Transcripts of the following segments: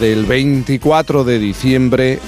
del 24 de diciembre.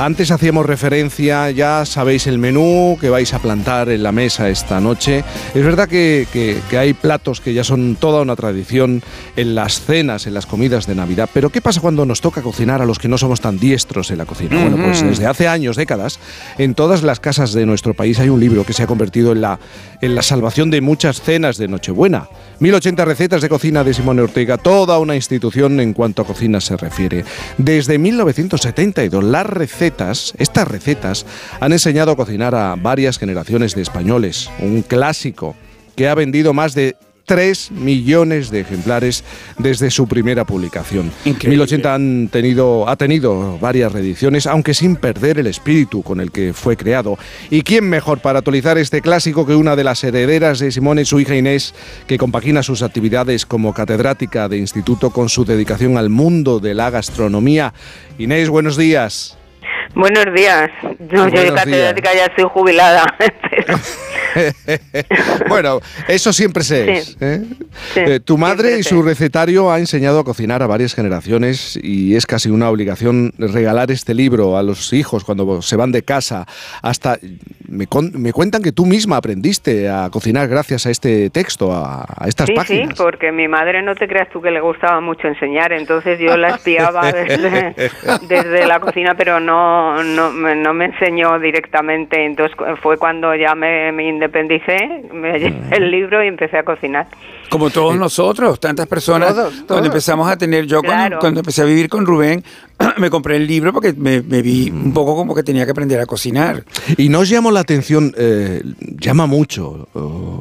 Antes hacíamos referencia, ya sabéis el menú que vais a plantar en la mesa esta noche. Es verdad que, hay platos que ya son toda una tradición en las cenas, en las comidas de Navidad, pero ¿qué pasa cuando nos toca cocinar a los que no somos tan diestros en la cocina? Bueno, pues desde hace años, décadas, en todas las casas de nuestro país hay un libro que se ha convertido en la, en la salvación de muchas cenas de Nochebuena. 1080 recetas de cocina de Simone Ortega, toda una institución en cuanto a cocina se refiere. Desde 1972 las recetas, estas recetas, han enseñado a cocinar a varias generaciones de españoles. Un clásico que ha vendido más de 3 millones de ejemplares desde su primera publicación. 1080 han tenido, ha tenido varias reediciones, aunque sin perder el espíritu con el que fue creado. ¿Y quién mejor para actualizar este clásico que una de las herederas de Simone, su hija Inés, que compagina sus actividades como catedrática de instituto con su dedicación al mundo de la gastronomía? Inés, buenos días. Buenos días. yo de catedrática ya estoy jubilada. bueno, eso siempre se es. ¿eh? Eh, tu madre y su recetario ha enseñado a cocinar a varias generaciones y es casi una obligación regalar este libro a los hijos cuando se van de casa. Hasta me, cuentan que tú misma aprendiste a cocinar gracias a este texto, a, estas páginas. Sí, porque mi madre no te creas tú que le gustaba mucho enseñar, entonces yo la espiaba desde, desde la cocina, pero no, no, no, me enseñó directamente. Entonces fue cuando ya me, me independicé, me llevé el libro y empecé a cocinar. Como todos nosotros, tantas personas, cuando empezamos a tener, yo cuando, empecé a vivir con Rubén, me compré el libro porque me, vi un poco como que tenía que aprender a cocinar. Y nos llamó la atención, eh, llama mucho,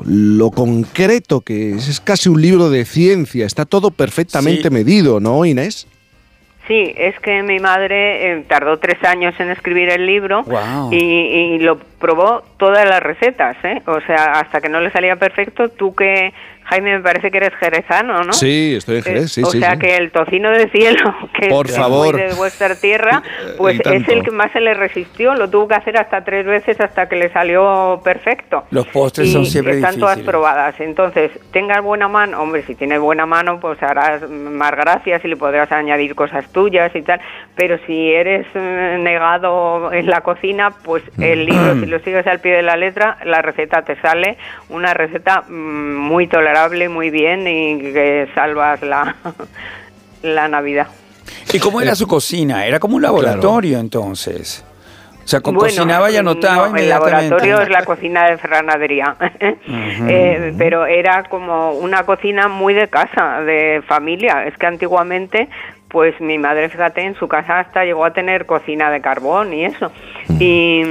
lo concreto que es, es casi un libro de ciencia, está todo perfectamente medido, ¿no, Inés? Sí, es que mi madre eh, tardó tres años en escribir el libro y, lo probó todas las recetas, ¿eh? O sea, hasta que no le salía perfecto, tú que Jaime, me parece que eres jerezano, ¿no? Sí, estoy en Jerez, sí, O sea que el tocino del cielo, que Por es favor. de vuestra tierra, pues es el que más se le resistió. Lo tuvo que hacer hasta tres veces hasta que le salió perfecto. Los postres son siempre están todas probadas. Entonces, tengas buena mano, hombre, si tienes buena mano, pues harás más gracias y le podrás añadir cosas tuyas y tal. Pero si eres eh, negado en la cocina, pues el libro, si lo sigues al pie de la letra, la receta te sale una receta mm, muy tolerable muy bien y que salvas la, la Navidad. ¿Y cómo era su cocina? Era como un laboratorio entonces. O sea, cocinaba y anotaba El laboratorio es la cocina de ferranadería, eh, pero era como una cocina muy de casa, de familia. Es que antiguamente, pues mi madre, fíjate, en su casa hasta llegó a tener cocina de carbón y eso. y,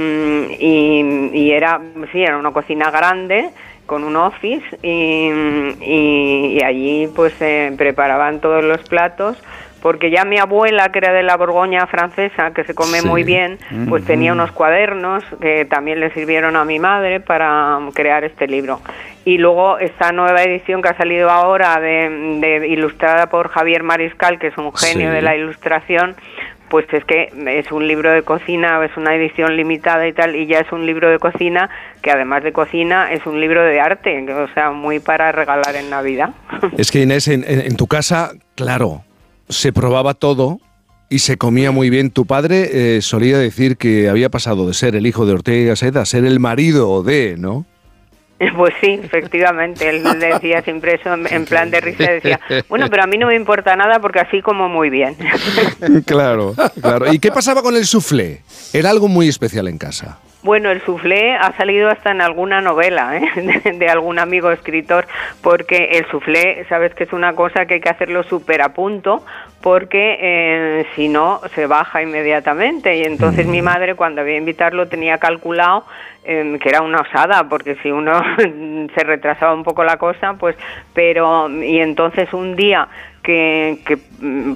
y, y, era, sí, era una cocina grande con un office y, allí pues se preparaban todos los platos porque ya mi abuela, que era de la Borgoña francesa, que se come muy bien, pues tenía unos cuadernos que también le sirvieron a mi madre para crear este libro. Y luego esta nueva edición que ha salido ahora, de, ilustrada por Javier Mariscal, que es un genio de la ilustración, pues es que es un libro de cocina, es una edición limitada y tal, y ya es un libro de cocina que además de cocina es un libro de arte, o sea, muy para regalar en Navidad. Es que Inés, en, tu casa, claro, se probaba todo y se comía muy bien. Tu padre eh, solía decir que había pasado de ser el hijo de Ortega y Gasset a ser el marido de, ¿no? Pues sí, efectivamente, él decía siempre eso en plan de risa, decía, bueno, pero a mí no me importa nada porque así como muy bien. Claro, claro. ¿Y qué pasaba con el soufflé? Era algo muy especial en casa. Bueno, el soufflé ha salido hasta en alguna novela ¿eh? de, algún amigo escritor, porque el soufflé, sabes que es una cosa que hay que hacerlo súper a punto, porque eh, si no se baja inmediatamente. Y entonces mi madre, cuando había invitarlo, tenía calculado em, que era una osada, porque si uno se retrasaba un poco la cosa, pues, pero, y entonces un día que, que mm,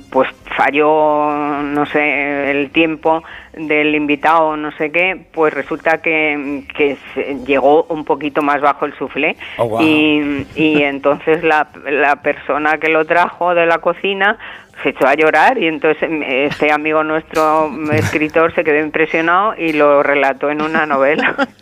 pues falló, no sé, el tiempo del invitado, no sé qué, pues resulta que, que llegó un poquito más bajo el suflé oh, y, y, entonces la, la persona que lo trajo de la cocina se echó a llorar y entonces este amigo nuestro escritor se quedó impresionado y lo relató en una novela.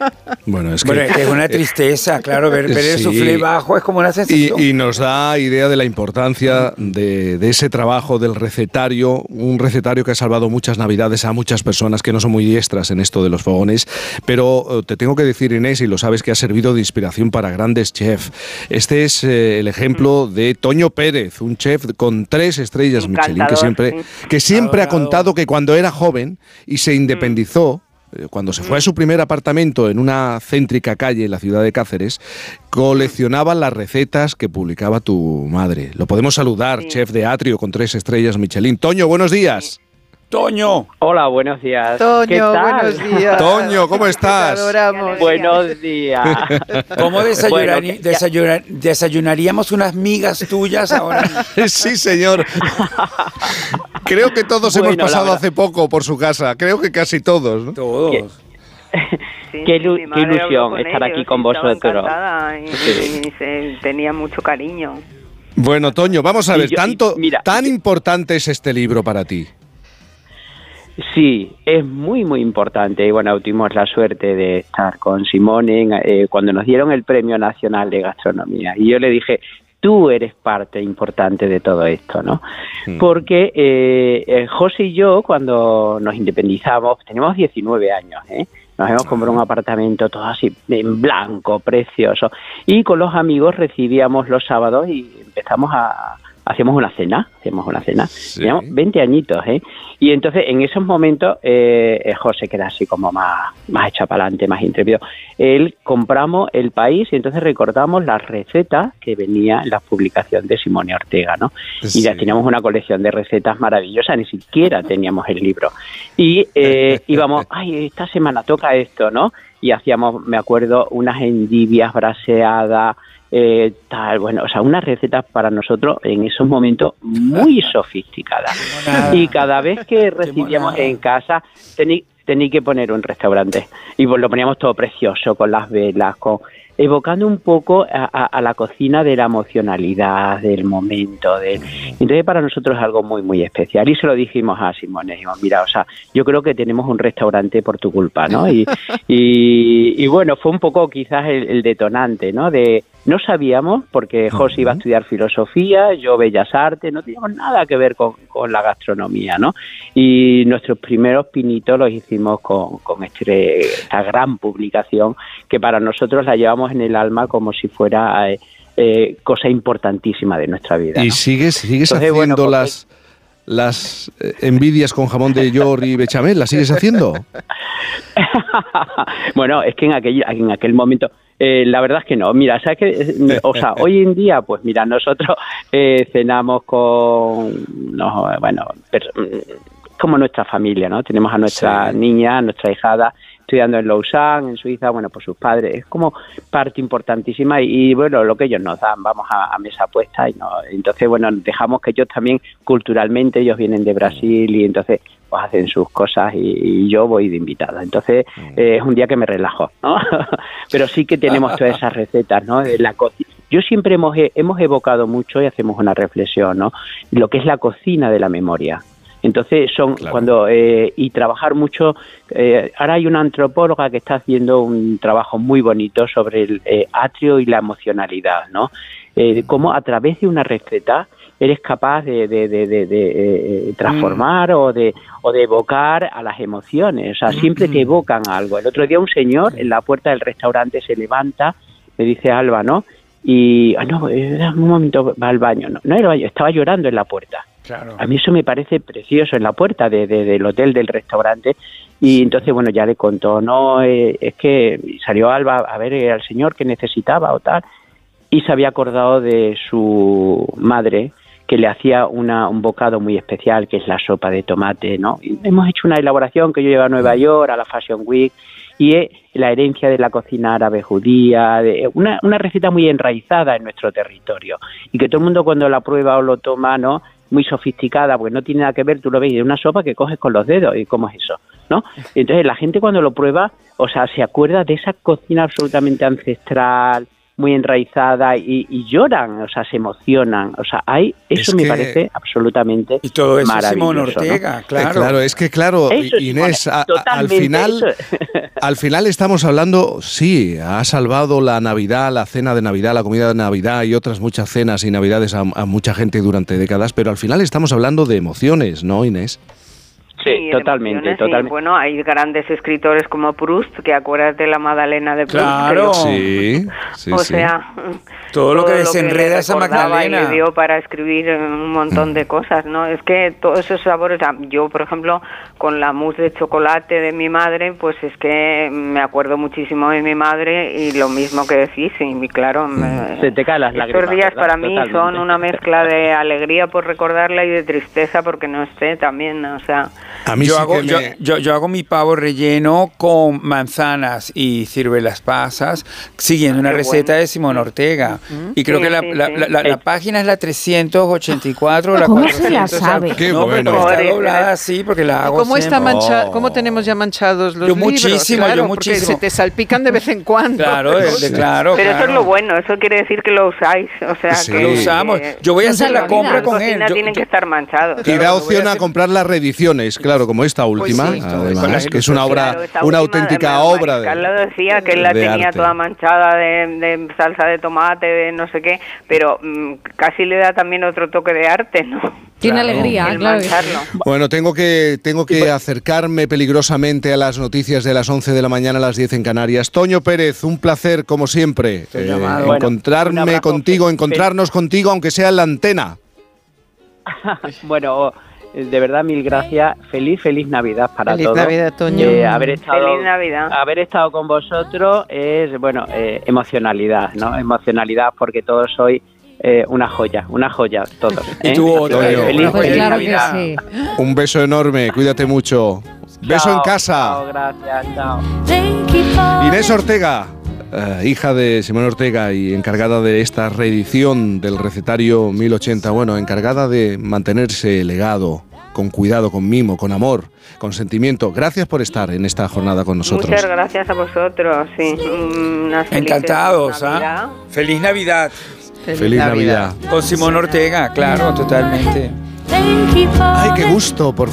Bueno, es que es una tristeza, claro, ver, ver el suflé bajo es como una sensación. Y, nos da idea de la importancia de, de, ese trabajo del recetario, un recetario que ha salvado muchas navidades a muchas personas que no son muy diestras en esto de los fogones, pero eh, te tengo que decir, Inés, y lo sabes, que ha servido de inspiración para grandes chefs. Este es eh, el ejemplo de Toño Pérez, un chef con tres estrellas Michelin, que siempre, que siempre ha contado que cuando era joven y se independizó, cuando se fue a su primer apartamento en una céntrica calle en la ciudad de Cáceres, coleccionaba las recetas que publicaba tu madre. Lo podemos saludar, chef de atrio con tres estrellas Michelin. Toño, buenos días. Toño. Hola, buenos días. Toño, buenos días. Toño, ¿cómo estás? Buenos días. ¿Cómo desayunaríamos unas migas tuyas ahora? sí, señor. Creo que todos hemos pasado hace poco por su casa. Creo que casi todos. ¿no? Todos. qué, ilusión estar aquí con vosotros. Y, tenía mucho cariño. Bueno, Toño, vamos a ver, tanto, tan importante es este libro para ti. Sí, es muy, muy importante. Y bueno, tuvimos la suerte de estar con Simone eh, cuando nos dieron el Premio Nacional de Gastronomía. Y yo le dije, tú eres parte importante de todo esto, ¿no? Porque eh, eh, José y yo, cuando nos independizamos, tenemos 19 años, ¿eh? Nos hemos comprado un apartamento todo así en blanco, precioso. Y con los amigos recibíamos los sábados y empezamos a, hacíamos una cena, hacíamos una cena, teníamos 20 añitos, ¿eh? Y entonces en esos momentos eh, eh, José, que era así como más, más hecho para adelante, más intrépido, él compramos el país y entonces recordamos las recetas que venía en la publicación de Simone Ortega, ¿no? Y ya teníamos una colección de recetas maravillosas, ni siquiera teníamos el libro. Y eh, íbamos, ay, esta semana toca esto, ¿no? Y hacíamos, me acuerdo, unas endivias braseadas, eh, tal, bueno, o sea, una receta para nosotros en esos momentos muy sofisticada. Y cada vez que recibíamos en casa, tenía que poner un restaurante. Y pues lo poníamos todo precioso, con las velas, con evocando un poco a, la cocina de la emocionalidad, del momento. De... Entonces para nosotros es algo muy, muy especial. Y se lo dijimos a Simone, dijimos, mira, o sea, yo creo que tenemos un restaurante por tu culpa, ¿no? Y, y, bueno, fue un poco quizás el detonante, ¿no? De, no sabíamos, porque José iba a estudiar filosofía, yo bellas artes, no teníamos nada que ver con, la gastronomía, ¿no? Y nuestros primeros pinitos los hicimos con, con este, esta gran publicación que para nosotros la llevamos en el alma como si fuera eh, eh, cosa importantísima de nuestra vida. ¿Y sigues, sigues haciendo pues, las eh, envidias con jamón de york y bechamel? ¿Las sigues haciendo? bueno, es que en aquel, en aquel momento eh, la verdad es que no. Mira, ¿sabes que eh, O sea, hoy en día, pues mira, nosotros eh, cenamos con, no, bueno, como nuestra familia, ¿no? Tenemos a nuestra niña, a nuestra hijada estudiando en Lausanne, en Suiza, bueno, por sus padres. Es como parte importantísima y, bueno, lo que ellos nos dan, vamos a, mesa puesta y no, entonces, bueno, dejamos que ellos también culturalmente, ellos vienen de Brasil y entonces pues hacen sus cosas y, yo voy de invitada. Entonces mm. eh, es un día que me relajo, ¿no? Pero sí que tenemos todas esas recetas, ¿no? De la cocina. Yo siempre hemos, hemos evocado mucho y hacemos una reflexión, ¿no? Lo que es la cocina de la memoria. Entonces son cuando eh, y trabajar mucho. Eh, ahora hay una antropóloga que está haciendo un trabajo muy bonito sobre el atrio y la emocionalidad, ¿no? cómo a través de una receta eres capaz de, de, de, de transformar o de o de evocar a las emociones. O sea, siempre te evocan algo. El otro día un señor en la puerta del restaurante se levanta, me dice Alba, ¿no? Y, ah, no, un momento, va al baño. No, no era baño, estaba llorando en la puerta. Claro. A mí eso me parece precioso en la puerta de, del hotel, del restaurante. Y entonces, bueno, ya le contó, no, eh, es que salió Alba a ver al señor que necesitaba o tal. Y se había acordado de su madre, que le hacía una, un bocado muy especial, que es la sopa de tomate, ¿no? hemos hecho una elaboración que yo llevo a Nueva York, a la Fashion Week, y es la herencia de la cocina árabe judía, de una, una receta muy enraizada en nuestro territorio, y que todo el mundo cuando la prueba o lo toma, ¿no? Muy sofisticada, porque no tiene nada que ver, tú lo ves, de una sopa que coges con los dedos, y cómo es eso, ¿no? Entonces la gente cuando lo prueba, o sea, se acuerda de esa cocina absolutamente ancestral, muy enraizada y, lloran, o sea, se emocionan. O sea, hay, eso me parece absolutamente Y todo eso es Simón Ortega, claro. Eh, claro, es que claro, Inés, al final al final estamos hablando, sí, ha salvado la Navidad, la cena de Navidad, la comida de Navidad y otras muchas cenas y Navidades a mucha gente durante décadas, pero al final estamos hablando de emociones, ¿no, Inés? Sí, totalmente, totalmente. bueno, hay grandes escritores como Proust, que acuérdate de la Magdalena de Proust. Claro, sí, O sea, todo, lo que desenreda esa Magdalena. Y dio para escribir un montón de cosas, ¿no? Es que todos esos sabores, yo por ejemplo, con la mousse de chocolate de mi madre, pues es que me acuerdo muchísimo de mi madre y lo mismo que decís, y claro, se te caen las lágrimas. Estos días para mí son una mezcla de alegría por recordarla y de tristeza porque no esté también, o sea yo, hago, yo, hago mi pavo relleno con manzanas y ciruelas pasas, siguiendo una receta de Simón Ortega. Y creo que la, la, página es la 384 la ¿Cómo se la sabe? Qué bueno. está doblada así porque la hago ¿Cómo, está mancha oh. ¿Cómo tenemos ya manchados los yo Muchísimo, yo muchísimo. se te salpican de vez en cuando. Claro, claro. Pero eso es lo bueno, eso quiere decir que lo usáis. O sea, que, lo usamos. Yo voy a hacer la compra con él. tienen que estar manchados. Y da opción a comprar las reediciones, claro, como esta pues última, además, que es una obra, una auténtica obra de Carlos decía que él la tenía toda manchada de, salsa de tomate, de no sé qué, pero mm, casi le da también otro toque de arte, ¿no? Tiene alegría, claro. Bueno, tengo que, tengo que pues- acercarme peligrosamente a las noticias de las 11 de la mañana a las 10 en Canarias. Toño Pérez, un placer, como siempre, eh, encontrarme contigo, encontrarnos contigo, aunque sea en la antena. bueno, de verdad mil gracias. Feliz, feliz Navidad para feliz todos. Navidad, Toño. Eh, haber estado, feliz Navidad. Haber estado con vosotros es, bueno, eh, emocionalidad, ¿no? Emocionalidad porque todos sois eh, una joya, una joya, todos. Y tú, Feliz, feliz Navidad. Un beso enorme, cuídate mucho. beso en casa. Chao, gracias, chao. Inés Ortega. Eh, hija de Simón Ortega y encargada de esta reedición del recetario 1080, bueno, encargada de mantenerse legado con cuidado, con mimo, con amor, con sentimiento. Gracias por estar en esta jornada con nosotros. Muchas gracias a vosotros, sí. Encantados, ¿ah? Feliz Navidad. Feliz, Navidad. Con Simón Ortega, claro, totalmente. Ay, qué gusto, por